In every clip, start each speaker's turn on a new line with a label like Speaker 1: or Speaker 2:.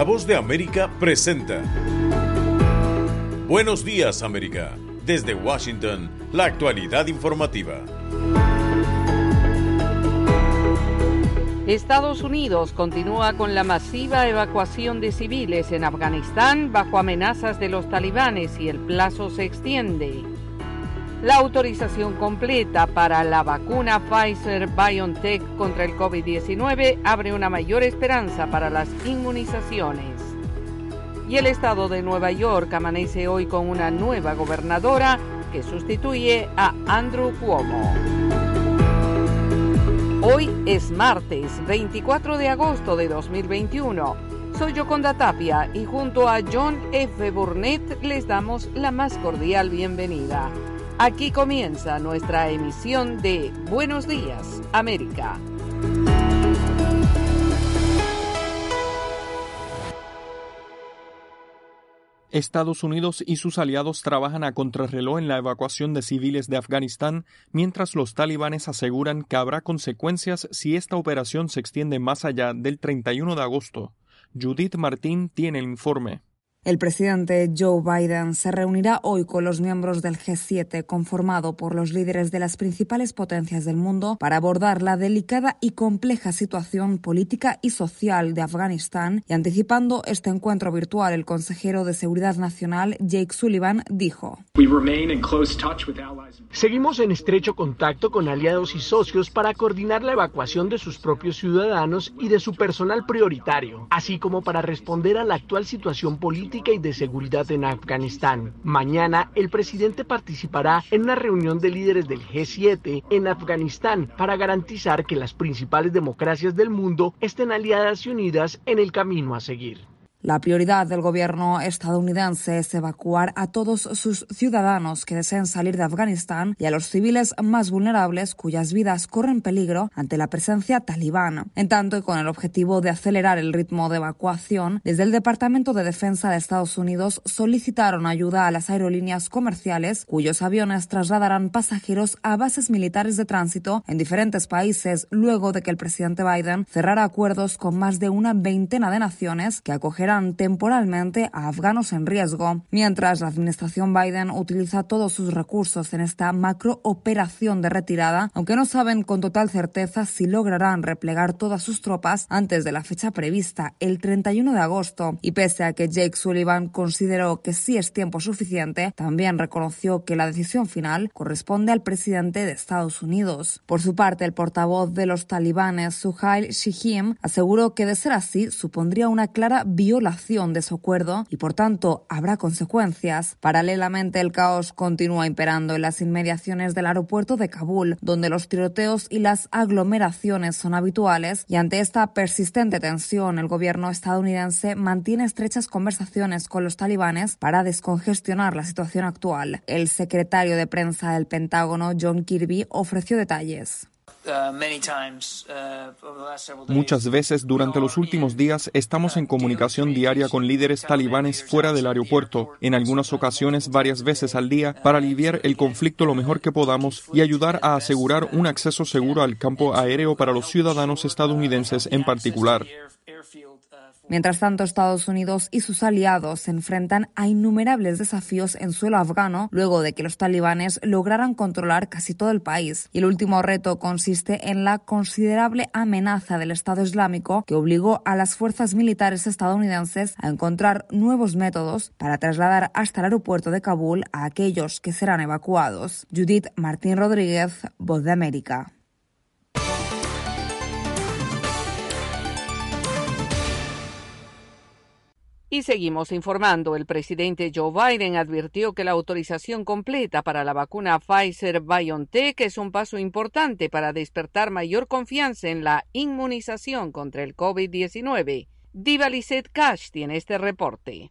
Speaker 1: La voz de América presenta. Buenos días, América. Desde Washington, la actualidad informativa.
Speaker 2: Estados Unidos continúa con la masiva evacuación de civiles en Afganistán bajo amenazas de los talibanes y el plazo se extiende. La autorización completa para la vacuna Pfizer BioNTech contra el COVID-19 abre una mayor esperanza para las inmunizaciones. Y el estado de Nueva York amanece hoy con una nueva gobernadora que sustituye a Andrew Cuomo. Hoy es martes 24 de agosto de 2021. Soy Yoconda Tapia y junto a John F. Burnett les damos la más cordial bienvenida. Aquí comienza nuestra emisión de Buenos Días, América.
Speaker 3: Estados Unidos y sus aliados trabajan a contrarreloj en la evacuación de civiles de Afganistán, mientras los talibanes aseguran que habrá consecuencias si esta operación se extiende más allá del 31 de agosto. Judith Martín tiene el informe.
Speaker 4: El presidente Joe Biden se reunirá hoy con los miembros del G7, conformado por los líderes de las principales potencias del mundo, para abordar la delicada y compleja situación política y social de Afganistán. Y anticipando este encuentro virtual, el consejero de Seguridad Nacional, Jake Sullivan, dijo:
Speaker 5: Seguimos en estrecho contacto con aliados y socios para coordinar la evacuación de sus propios ciudadanos y de su personal prioritario, así como para responder a la actual situación política y de seguridad en Afganistán. Mañana el presidente participará en una reunión de líderes del G7 en Afganistán para garantizar que las principales democracias del mundo estén aliadas y unidas en el camino a seguir.
Speaker 4: La prioridad del gobierno estadounidense es evacuar a todos sus ciudadanos que deseen salir de Afganistán y a los civiles más vulnerables cuyas vidas corren peligro ante la presencia talibana. En tanto, y con el objetivo de acelerar el ritmo de evacuación, desde el Departamento de Defensa de Estados Unidos solicitaron ayuda a las aerolíneas comerciales cuyos aviones trasladarán pasajeros a bases militares de tránsito en diferentes países luego de que el presidente Biden cerrara acuerdos con más de una veintena de naciones que acogerán temporalmente a afganos en riesgo, mientras la administración Biden utiliza todos sus recursos en esta macrooperación de retirada, aunque no saben con total certeza si lograrán replegar todas sus tropas antes de la fecha prevista, el 31 de agosto. Y pese a que Jake Sullivan consideró que sí es tiempo suficiente, también reconoció que la decisión final corresponde al presidente de Estados Unidos. Por su parte, el portavoz de los talibanes, Suhail Shihim, aseguró que de ser así supondría una clara violación de su acuerdo y por tanto habrá consecuencias. Paralelamente el caos continúa imperando en las inmediaciones del aeropuerto de Kabul, donde los tiroteos y las aglomeraciones son habituales y ante esta persistente tensión el gobierno estadounidense mantiene estrechas conversaciones con los talibanes para descongestionar la situación actual. El secretario de prensa del Pentágono, John Kirby, ofreció detalles.
Speaker 6: Uh,
Speaker 3: uh, Muchas veces durante los últimos días estamos en comunicación diaria con líderes talibanes fuera del aeropuerto, en algunas ocasiones varias veces al día, para aliviar el conflicto lo mejor que podamos y ayudar a asegurar un acceso seguro al campo aéreo para los ciudadanos estadounidenses en particular.
Speaker 4: Mientras tanto, Estados Unidos y sus aliados se enfrentan a innumerables desafíos en suelo afgano luego de que los talibanes lograran controlar casi todo el país. Y el último reto consiste en la considerable amenaza del Estado Islámico que obligó a las fuerzas militares estadounidenses a encontrar nuevos métodos para trasladar hasta el aeropuerto de Kabul a aquellos que serán evacuados. Judith Martín Rodríguez, Voz de América.
Speaker 2: Y seguimos informando. El presidente Joe Biden advirtió que la autorización completa para la vacuna Pfizer BioNTech es un paso importante para despertar mayor confianza en la inmunización contra el COVID-19. Diva Lizette Cash tiene este reporte.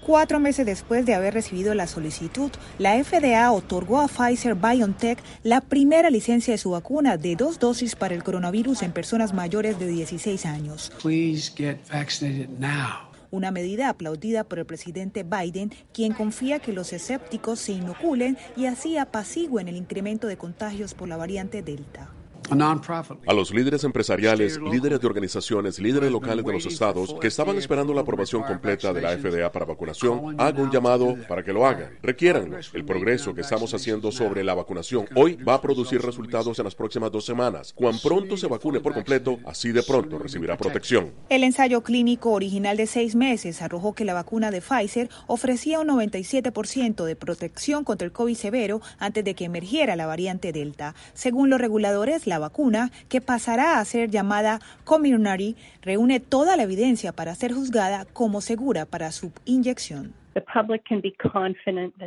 Speaker 7: Cuatro meses después de haber recibido la solicitud, la FDA otorgó a Pfizer BioNTech la primera licencia de su vacuna de dos dosis para el coronavirus en personas mayores de 16 años.
Speaker 8: Please get vaccinated now
Speaker 7: una medida aplaudida por el presidente Biden, quien confía que los escépticos se inoculen y así apacigüen el incremento de contagios por la variante Delta.
Speaker 6: A los líderes empresariales, líderes de organizaciones, líderes locales de los estados que estaban esperando la aprobación completa de la FDA para vacunación, hago un llamado para que lo hagan. Requiéranlo. El progreso que estamos haciendo sobre la vacunación hoy va a producir resultados en las próximas dos semanas. Cuan pronto se vacune por completo, así de pronto recibirá protección.
Speaker 7: El ensayo clínico original de seis meses arrojó que la vacuna de Pfizer ofrecía un 97% de protección contra el COVID severo antes de que emergiera la variante Delta. Según los reguladores, la vacuna, que pasará a ser llamada Comirnaty, reúne toda la evidencia para ser juzgada como segura para su inyección.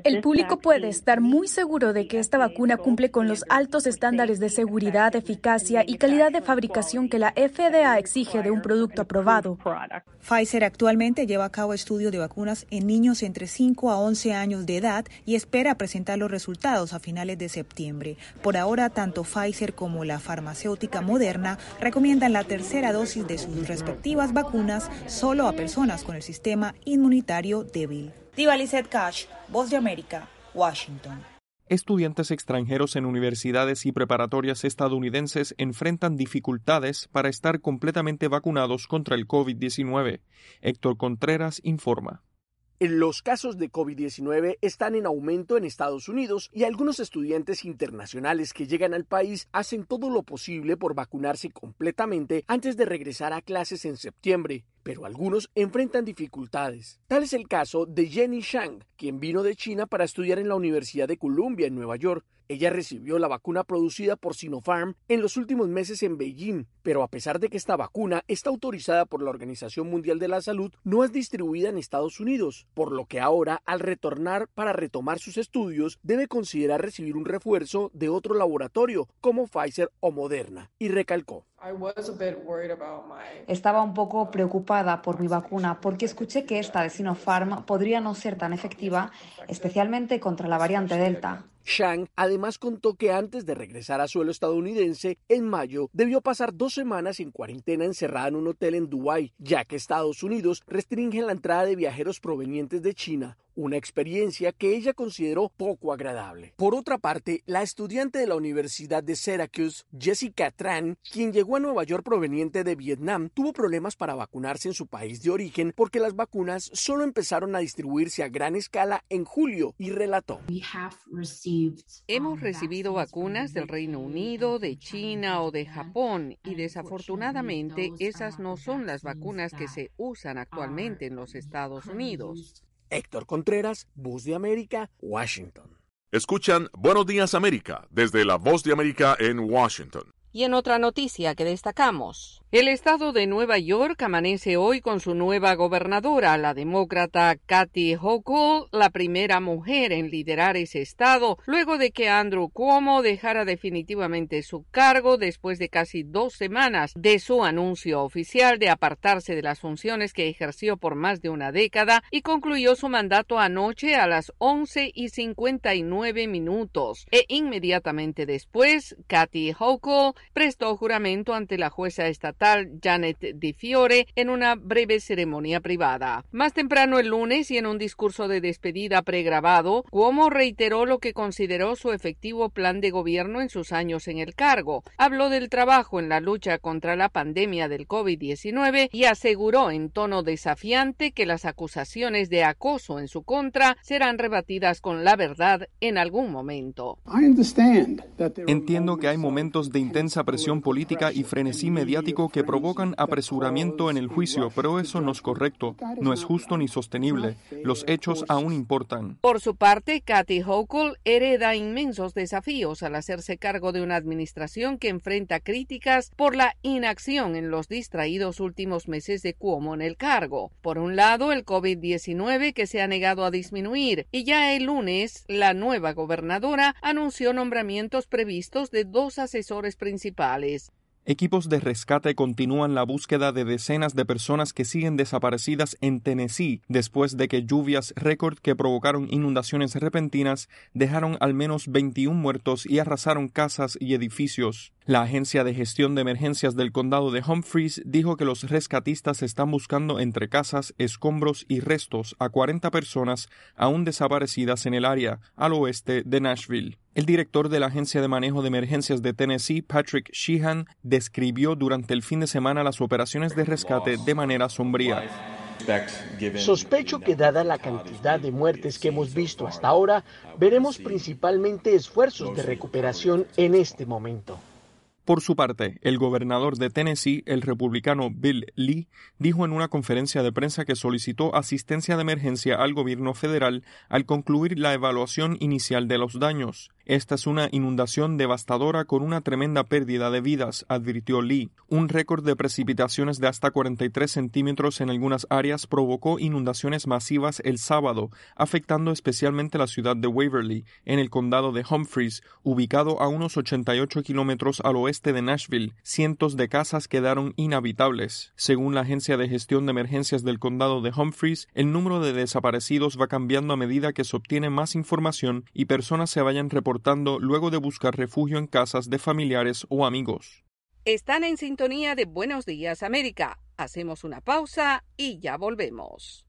Speaker 9: El público puede estar muy seguro de que esta vacuna cumple con los altos estándares de seguridad, eficacia y calidad de fabricación que la FDA exige de un producto aprobado.
Speaker 7: Pfizer actualmente lleva a cabo estudios de vacunas en niños entre 5 a 11 años de edad y espera presentar los resultados a finales de septiembre. Por ahora, tanto Pfizer como la farmacéutica Moderna recomiendan la tercera dosis de sus respectivas vacunas solo a personas con el sistema inmunitario débil. Diva Lizette Cash, Voz de América, Washington.
Speaker 3: Estudiantes extranjeros en universidades y preparatorias estadounidenses enfrentan dificultades para estar completamente vacunados contra el COVID-19. Héctor Contreras informa.
Speaker 5: Los casos de COVID-19 están en aumento en Estados Unidos y algunos estudiantes internacionales que llegan al país hacen todo lo posible por vacunarse completamente antes de regresar a clases en septiembre, pero algunos enfrentan dificultades. Tal es el caso de Jenny Shang, quien vino de China para estudiar en la Universidad de Columbia en Nueva York. Ella recibió la vacuna producida por Sinopharm en los últimos meses en Beijing, pero a pesar de que esta vacuna está autorizada por la Organización Mundial de la Salud, no es distribuida en Estados Unidos, por lo que ahora, al retornar para retomar sus estudios, debe considerar recibir un refuerzo de otro laboratorio, como Pfizer o Moderna, y recalcó.
Speaker 4: Estaba un poco preocupada por mi vacuna porque escuché que esta de Sinopharm podría no ser tan efectiva, especialmente contra la variante Delta.
Speaker 5: Shang además contó que antes de regresar a suelo estadounidense, en mayo, debió pasar dos semanas en cuarentena encerrada en un hotel en Dubái, ya que Estados Unidos restringe la entrada de viajeros provenientes de China, una experiencia que ella consideró poco agradable. Por otra parte, la estudiante de la Universidad de Syracuse, Jessica Tran, quien llegó a Nueva York proveniente de Vietnam, tuvo problemas para vacunarse en su país de origen porque las vacunas solo empezaron a distribuirse a gran escala en julio y relató.
Speaker 2: Hemos recibido vacunas del Reino Unido, de China o de Japón y desafortunadamente esas no son las vacunas que se usan actualmente en los Estados Unidos.
Speaker 5: Héctor Contreras, Voz de América, Washington.
Speaker 1: Escuchan Buenos Días América desde la Voz de América en Washington.
Speaker 2: Y en otra noticia que destacamos, el estado de Nueva York amanece hoy con su nueva gobernadora, la demócrata Kathy Hochul, la primera mujer en liderar ese estado, luego de que Andrew Cuomo dejara definitivamente su cargo después de casi dos semanas de su anuncio oficial de apartarse de las funciones que ejerció por más de una década y concluyó su mandato anoche a las 11 y 59 minutos. E inmediatamente después, Kathy Hochul prestó juramento ante la jueza estatal Janet Di Fiore en una breve ceremonia privada. Más temprano el lunes y en un discurso de despedida pregrabado, Cuomo reiteró lo que consideró su efectivo plan de gobierno en sus años en el cargo. Habló del trabajo en la lucha contra la pandemia del COVID-19 y aseguró en tono desafiante que las acusaciones de acoso en su contra serán rebatidas con la verdad en algún momento.
Speaker 3: Entiendo que hay momentos de intensa presión política y frenesí mediático que provocan apresuramiento en el juicio, pero eso no es correcto, no es justo ni sostenible. Los hechos aún importan.
Speaker 2: Por su parte, Kathy Hochul hereda inmensos desafíos al hacerse cargo de una administración que enfrenta críticas por la inacción en los distraídos últimos meses de Cuomo en el cargo. Por un lado, el COVID-19 que se ha negado a disminuir y ya el lunes la nueva gobernadora anunció nombramientos previstos de dos asesores principales.
Speaker 3: Equipos de rescate continúan la búsqueda de decenas de personas que siguen desaparecidas en Tennessee después de que lluvias récord que provocaron inundaciones repentinas dejaron al menos 21 muertos y arrasaron casas y edificios. La Agencia de Gestión de Emergencias del Condado de Humphreys dijo que los rescatistas están buscando entre casas, escombros y restos a 40 personas aún desaparecidas en el área al oeste de Nashville. El director de la Agencia de Manejo de Emergencias de Tennessee, Patrick Sheehan, describió durante el fin de semana las operaciones de rescate de manera sombría.
Speaker 5: Sospecho que dada la cantidad de muertes que hemos visto hasta ahora, veremos principalmente esfuerzos de recuperación en este momento.
Speaker 3: Por su parte, el gobernador de Tennessee, el republicano Bill Lee, dijo en una conferencia de prensa que solicitó asistencia de emergencia al gobierno federal al concluir la evaluación inicial de los daños. Esta es una inundación devastadora con una tremenda pérdida de vidas, advirtió Lee. Un récord de precipitaciones de hasta 43 centímetros en algunas áreas provocó inundaciones masivas el sábado, afectando especialmente la ciudad de Waverly, en el condado de Humphreys, ubicado a unos 88 kilómetros al oeste de Nashville. Cientos de casas quedaron inhabitables. Según la Agencia de Gestión de Emergencias del condado de Humphreys, el número de desaparecidos va cambiando a medida que se obtiene más información y personas se vayan reportando luego de buscar refugio en casas de familiares o amigos.
Speaker 2: Están en sintonía de Buenos Días América. Hacemos una pausa y ya volvemos.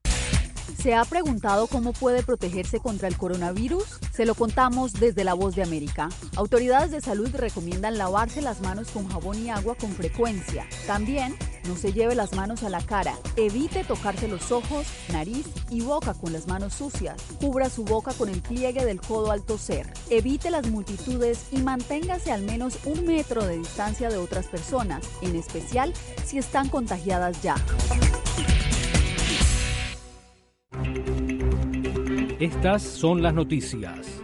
Speaker 10: ¿Se ha preguntado cómo puede protegerse contra el coronavirus? Se lo contamos desde La Voz de América. Autoridades de salud recomiendan lavarse las manos con jabón y agua con frecuencia. También no se lleve las manos a la cara. Evite tocarse los ojos, nariz y boca con las manos sucias. Cubra su boca con el pliegue del codo al toser. Evite las multitudes y manténgase al menos un metro de distancia de otras personas, en especial si están contagiadas ya.
Speaker 11: Estas son las noticias.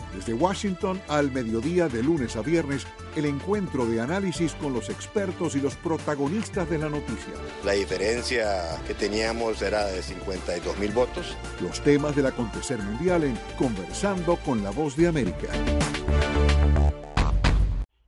Speaker 12: Desde Washington al mediodía de lunes a viernes, el encuentro de análisis con los expertos y los protagonistas de la noticia.
Speaker 13: La diferencia que teníamos era de 52 mil votos.
Speaker 12: Los temas del acontecer mundial en Conversando con la Voz de América.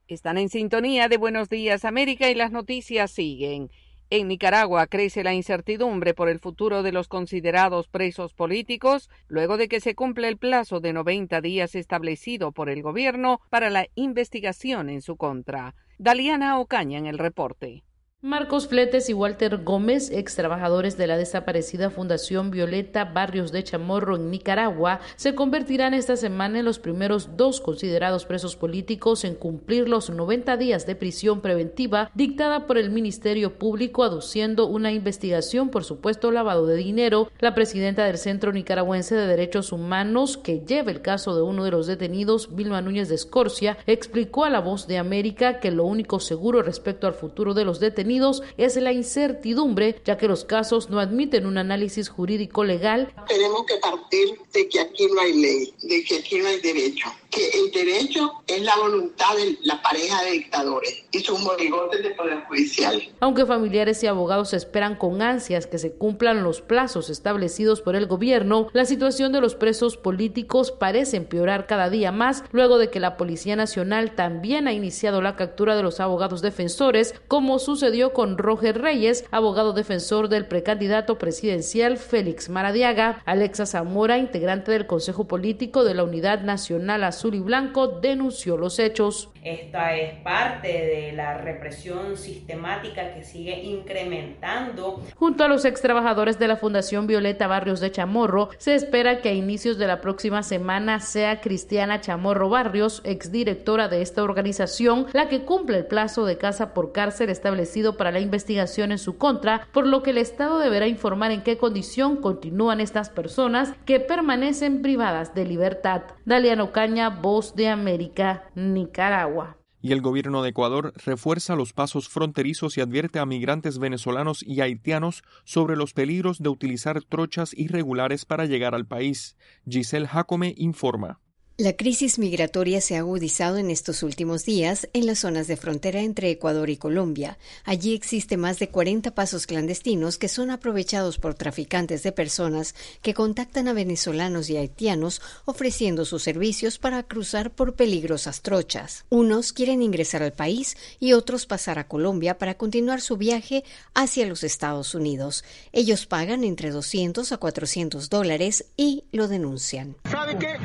Speaker 2: Están en sintonía de Buenos Días América y las noticias siguen. En Nicaragua crece la incertidumbre por el futuro de los considerados presos políticos luego de que se cumple el plazo de 90 días establecido por el gobierno para la investigación en su contra. Daliana Ocaña en el reporte.
Speaker 14: Marcos Fletes y Walter Gómez, ex trabajadores de la desaparecida Fundación Violeta Barrios de Chamorro en Nicaragua, se convertirán esta semana en los primeros dos considerados presos políticos en cumplir los 90 días de prisión preventiva dictada por el Ministerio Público aduciendo una investigación por supuesto lavado de dinero. La presidenta del Centro Nicaragüense de Derechos Humanos, que lleva el caso de uno de los detenidos, Vilma Núñez de Escorcia, explicó a La Voz de América que lo único seguro respecto al futuro de los detenidos es la incertidumbre, ya que los casos no admiten un análisis jurídico legal.
Speaker 15: Tenemos que partir de que aquí no hay ley, de que aquí no hay derecho que el derecho es la voluntad de la pareja de dictadores y sus monigotes del Poder Judicial.
Speaker 14: Aunque familiares y abogados esperan con ansias que se cumplan los plazos establecidos por el gobierno, la situación de los presos políticos parece empeorar cada día más luego de que la Policía Nacional también ha iniciado la captura de los abogados defensores, como sucedió con Roger Reyes, abogado defensor del precandidato presidencial Félix Maradiaga, Alexa Zamora, integrante del Consejo Político de la Unidad Nacional Azul Azul y Blanco denunció los hechos.
Speaker 16: Esta es parte de la represión sistemática que sigue incrementando.
Speaker 14: Junto a los ex trabajadores de la Fundación Violeta Barrios de Chamorro, se espera que a inicios de la próxima semana sea Cristiana Chamorro Barrios, exdirectora de esta organización, la que cumple el plazo de casa por cárcel establecido para la investigación en su contra, por lo que el Estado deberá informar en qué condición continúan estas personas que permanecen privadas de libertad. Daliano Caña, Voz de América, Nicaragua
Speaker 3: y el gobierno de Ecuador refuerza los pasos fronterizos y advierte a migrantes venezolanos y haitianos sobre los peligros de utilizar trochas irregulares para llegar al país. Giselle Jacome informa.
Speaker 17: La crisis migratoria se ha agudizado en estos últimos días en las zonas de frontera entre Ecuador y Colombia. Allí existe más de 40 pasos clandestinos que son aprovechados por traficantes de personas que contactan a venezolanos y haitianos ofreciendo sus servicios para cruzar por peligrosas trochas. Unos quieren ingresar al país y otros pasar a Colombia para continuar su viaje hacia los Estados Unidos. Ellos pagan entre 200 a 400 dólares y lo denuncian.
Speaker 18: ¿Sabe qué?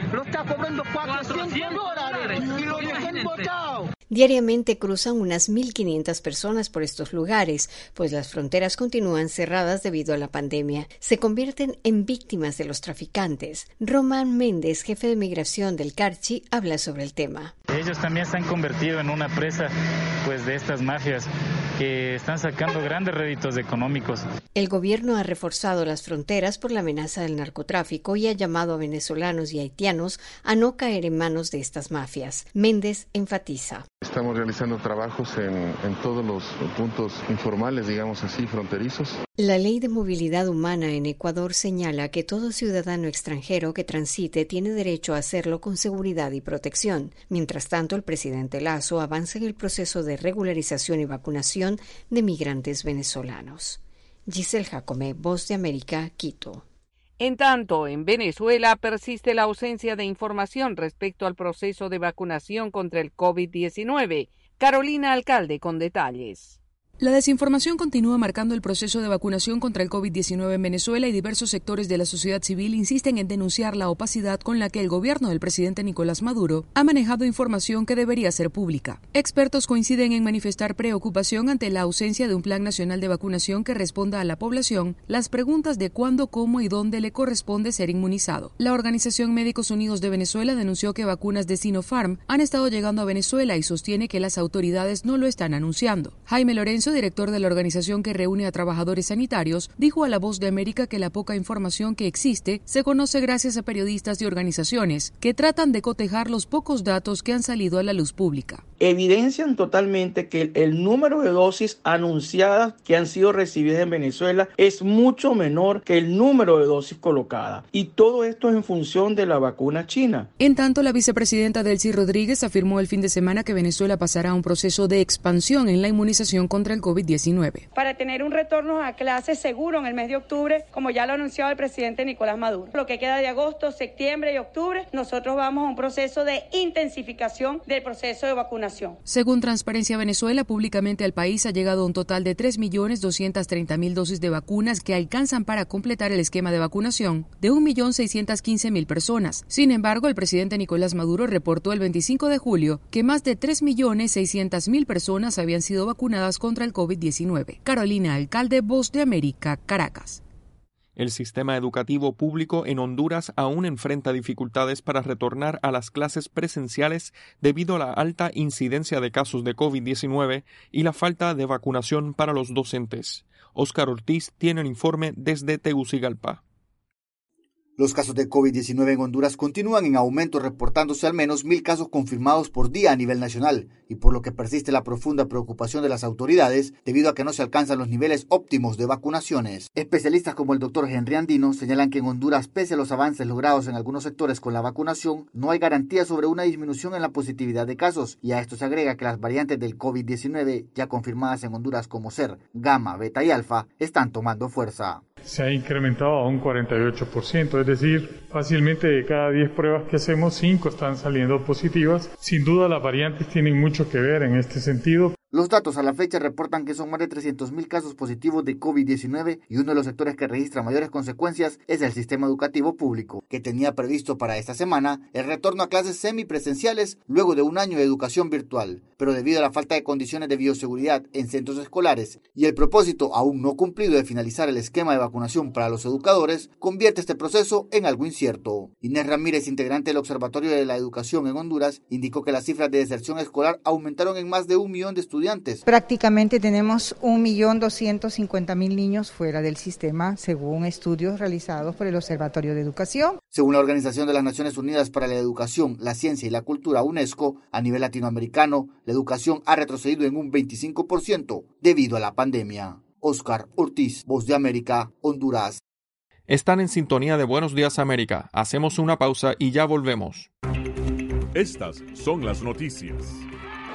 Speaker 18: Lo está cobrando 400 dólares y lo dejan botado.
Speaker 17: Diariamente cruzan unas 1.500 personas por estos lugares, pues las fronteras continúan cerradas debido a la pandemia. Se convierten en víctimas de los traficantes. Román Méndez, jefe de migración del Carchi, habla sobre el tema.
Speaker 19: Ellos también se han convertido en una presa pues, de estas mafias que están sacando grandes réditos económicos.
Speaker 17: El gobierno ha reforzado las fronteras por la amenaza del narcotráfico y ha llamado a venezolanos y haitianos a no caer en manos de estas mafias. Méndez enfatiza.
Speaker 20: Estamos realizando trabajos en, todos los puntos informales, digamos así, fronterizos.
Speaker 17: La ley de movilidad humana en Ecuador señala que todo ciudadano extranjero que transite tiene derecho a hacerlo con seguridad y protección. Mientras tanto, el presidente Lazo avanza en el proceso de regularización y vacunación de migrantes venezolanos. Giselle Jacome, Voz de América, Quito.
Speaker 2: En tanto, en Venezuela persiste la ausencia de información respecto al proceso de vacunación contra el COVID-19. Carolina Alcalde con detalles.
Speaker 21: La desinformación continúa marcando el proceso de vacunación contra el COVID-19 en Venezuela y diversos sectores de la sociedad civil insisten en denunciar la opacidad con la que el gobierno del presidente Nicolás Maduro ha manejado información que debería ser pública. Expertos coinciden en manifestar preocupación ante la ausencia de un plan nacional de vacunación que responda a la población las preguntas de cuándo, cómo y dónde le corresponde ser inmunizado. La Organización Médicos Unidos de Venezuela denunció que vacunas de Sinopharm han estado llegando a Venezuela y sostiene que las autoridades no lo están anunciando. Jaime Lorenzo director de la organización que reúne a trabajadores sanitarios, dijo a La Voz de América que la poca información que existe se conoce gracias a periodistas y organizaciones que tratan de cotejar los pocos datos que han salido a la luz pública.
Speaker 22: Evidencian totalmente que el número de dosis anunciadas que han sido recibidas en Venezuela es mucho menor que el número de dosis colocadas. Y todo esto es en función de la vacuna china.
Speaker 21: En tanto, la vicepresidenta Delcy Rodríguez afirmó el fin de semana que Venezuela pasará a un proceso de expansión en la inmunización contra el COVID-19.
Speaker 23: Para tener un retorno a clases seguro en el mes de octubre, como ya lo ha anunciado el presidente Nicolás Maduro. Lo que queda de agosto, septiembre y octubre, nosotros vamos a un proceso de intensificación del proceso de vacunación.
Speaker 21: Según Transparencia Venezuela, públicamente al país ha llegado un total de 3.230.000 dosis de vacunas que alcanzan para completar el esquema de vacunación de 1.615.000 personas. Sin embargo, el presidente Nicolás Maduro reportó el 25 de julio que más de 3.600.000 personas habían sido vacunadas contra el COVID-19. Carolina Alcalde, Voz de América, Caracas.
Speaker 3: El sistema educativo público en Honduras aún enfrenta dificultades para retornar a las clases presenciales debido a la alta incidencia de casos de COVID-19 y la falta de vacunación para los docentes. Oscar Ortiz tiene el informe desde Tegucigalpa.
Speaker 24: Los casos de COVID-19 en Honduras continúan en aumento, reportándose al menos mil casos confirmados por día a nivel nacional, y por lo que persiste la profunda preocupación de las autoridades debido a que no se alcanzan los niveles óptimos de vacunaciones. Especialistas como el doctor Henry Andino señalan que en Honduras, pese a los avances logrados en algunos sectores con la vacunación, no hay garantía sobre una disminución en la positividad de casos, y a esto se agrega que las variantes del COVID-19 ya confirmadas en Honduras como ser gamma, beta y alfa están tomando fuerza
Speaker 25: se ha incrementado a un 48%, es decir, fácilmente de cada 10 pruebas que hacemos, 5 están saliendo positivas. Sin duda las variantes tienen mucho que ver en este sentido.
Speaker 24: Los datos a la fecha reportan que son más de 300.000 casos positivos de COVID-19 y uno de los sectores que registra mayores consecuencias es el sistema educativo público, que tenía previsto para esta semana el retorno a clases semipresenciales luego de un año de educación virtual, pero debido a la falta de condiciones de bioseguridad en centros escolares y el propósito aún no cumplido de finalizar el esquema de vacunación para los educadores, convierte este proceso en algo incierto. Inés Ramírez, integrante del Observatorio de la Educación en Honduras, indicó que las cifras de deserción escolar aumentaron en más de un millón de estudiantes estudiantes.
Speaker 26: Prácticamente tenemos 1.250.000 niños fuera del sistema, según estudios realizados por el Observatorio de Educación.
Speaker 24: Según la Organización de las Naciones Unidas para la Educación, la Ciencia y la Cultura, UNESCO, a nivel latinoamericano, la educación ha retrocedido en un 25% debido a la pandemia. Oscar Ortiz, Voz de América, Honduras.
Speaker 3: Están en sintonía de Buenos Días América. Hacemos una pausa y ya volvemos.
Speaker 6: Estas son las noticias.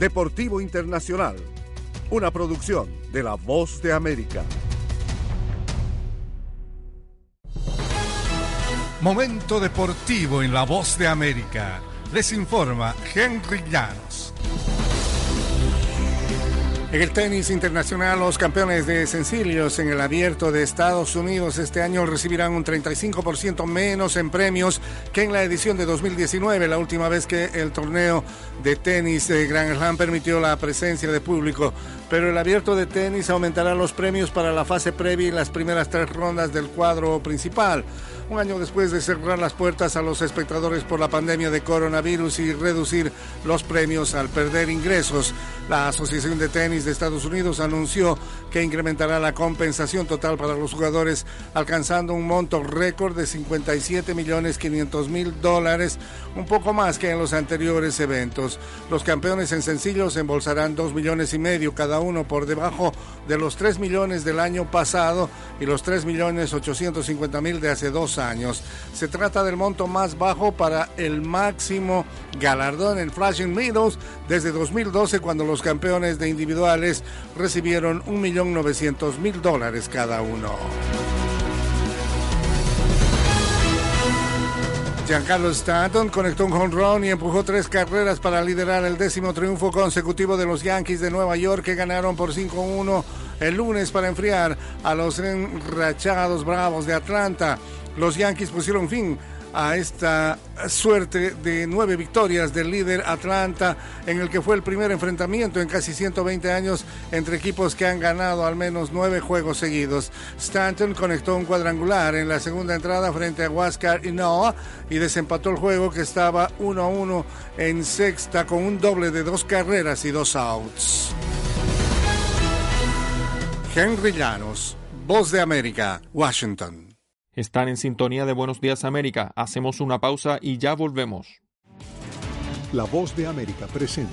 Speaker 27: Deportivo Internacional, una producción de La Voz de América.
Speaker 28: Momento deportivo en La Voz de América. Les informa Henry Llanos. En el tenis internacional, los campeones de sencillos en el abierto de Estados Unidos este año recibirán un 35% menos en premios que en la edición de 2019, la última vez que el torneo de tenis de Grand Slam permitió la presencia de público. Pero el abierto de tenis aumentará los premios para la fase previa y las primeras tres rondas del cuadro principal un año después de cerrar las puertas a los espectadores por la pandemia de coronavirus y reducir los premios al perder ingresos. La Asociación de Tenis de Estados Unidos anunció que incrementará la compensación total para los jugadores, alcanzando un monto récord de 57 millones 500 mil dólares, un poco más que en los anteriores eventos. Los campeones en sencillos embolsarán 2 millones y medio cada uno por debajo de los 3 millones del año pasado y los 3 millones 850 mil de hace dos años. Se trata del monto más bajo para el máximo galardón en Flashing Meadows desde 2012 cuando los campeones de individuales recibieron 1.900.000 dólares cada uno. Giancarlo Stanton conectó un home run y empujó tres carreras para liderar el décimo triunfo consecutivo de los Yankees de Nueva York que ganaron por 5-1 el lunes para enfriar a los enrachados Bravos de Atlanta. Los Yankees pusieron fin a esta suerte de nueve victorias del líder Atlanta, en el que fue el primer enfrentamiento en casi 120 años entre equipos que han ganado al menos nueve juegos seguidos. Stanton conectó un cuadrangular en la segunda entrada frente a Huáscar y Noah y desempató el juego que estaba 1 a 1 en sexta con un doble de dos carreras y dos outs. Henry Llanos, Voz de América, Washington.
Speaker 3: Están en sintonía de Buenos Días América. Hacemos una pausa y ya volvemos.
Speaker 29: La Voz de América presenta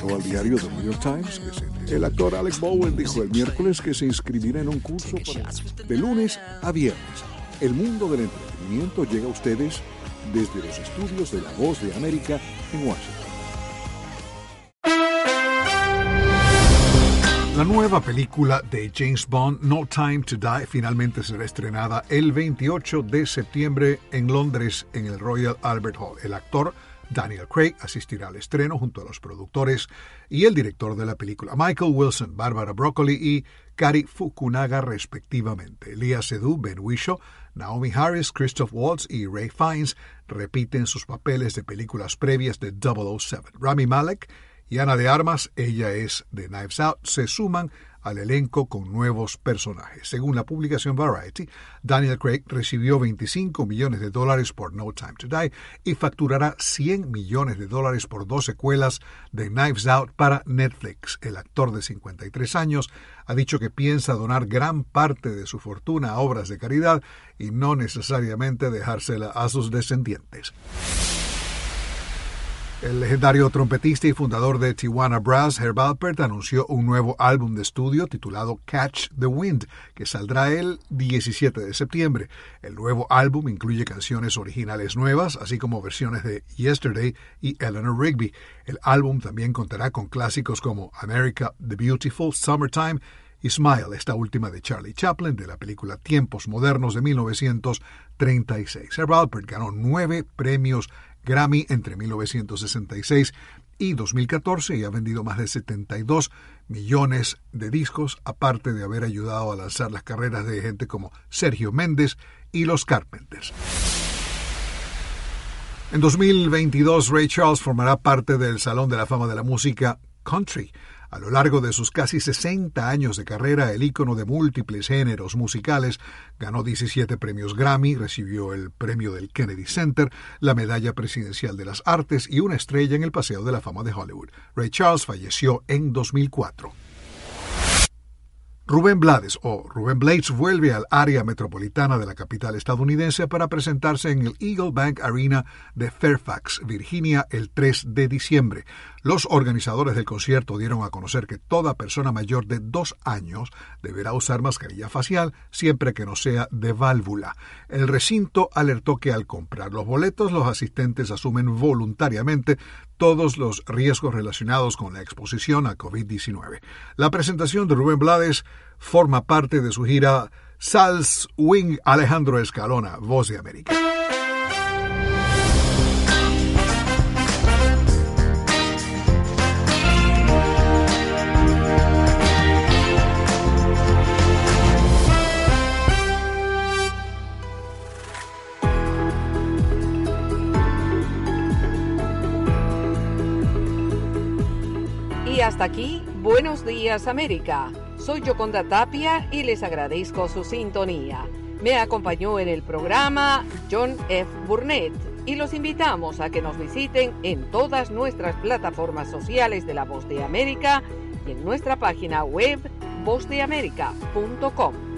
Speaker 12: declaró al diario The New York Times que el actor Alex Bowen dijo el miércoles que se inscribirá en un curso de lunes a viernes. El mundo del entretenimiento llega a ustedes desde los estudios de La Voz de América en Washington. La nueva película de James Bond, No Time to Die, finalmente será estrenada el 28 de septiembre en Londres en el Royal Albert Hall. El actor Daniel Craig asistirá al estreno junto a los productores y el director de la película, Michael Wilson, Barbara Broccoli y Kari Fukunaga respectivamente. Leah Seydoux, Ben Whishaw, Naomi Harris, Christoph Waltz y Ray Fiennes repiten sus papeles de películas previas de 007. Rami Malek y Ana de Armas, ella es de Knives Out, se suman al elenco con nuevos personajes. Según la publicación Variety, Daniel Craig recibió 25 millones de dólares por No Time to Die y facturará 100 millones de dólares por dos secuelas de Knives Out para Netflix. El actor de 53 años ha dicho que piensa donar gran parte de su fortuna a obras de caridad y no necesariamente dejársela a sus descendientes. El legendario trompetista y fundador de Tijuana Brass, Herb Alpert, anunció un nuevo álbum de estudio titulado Catch the Wind, que saldrá el 17 de septiembre. El nuevo álbum incluye canciones originales nuevas, así como versiones de Yesterday y Eleanor Rigby. El álbum también contará con clásicos como America the Beautiful, Summertime y Smile, esta última de Charlie Chaplin, de la película Tiempos Modernos de 1936. Herb Alpert ganó nueve premios Grammy entre 1966 y 2014 y ha vendido más de 72 millones de discos, aparte de haber ayudado a lanzar las carreras de gente como Sergio Méndez y los Carpenters. En 2022, Ray Charles formará parte del Salón de la Fama de la Música Country. A lo largo de sus casi 60 años de carrera, el ícono de múltiples géneros musicales ganó 17 premios Grammy, recibió el premio del Kennedy Center, la medalla presidencial de las artes y una estrella en el Paseo de la Fama de Hollywood. Ray Charles falleció en 2004. Rubén Blades o Rubén Blades vuelve al área metropolitana de la capital estadounidense para presentarse en el Eagle Bank Arena de Fairfax, Virginia, el 3 de diciembre. Los organizadores del concierto dieron a conocer que toda persona mayor de dos años deberá usar mascarilla facial siempre que no sea de válvula. El recinto alertó que al comprar los boletos los asistentes asumen voluntariamente todos los riesgos relacionados con la exposición a COVID-19. La presentación de Rubén Blades forma parte de su gira Sals Wing Alejandro Escalona, Voz de América.
Speaker 2: Hasta aquí, Buenos Días América. Soy Yoconda Tapia y les agradezco su sintonía. Me acompañó en el programa John F. Burnett y los invitamos a que nos visiten en todas nuestras plataformas sociales de La Voz de América y en nuestra página web vozdeamerica.com.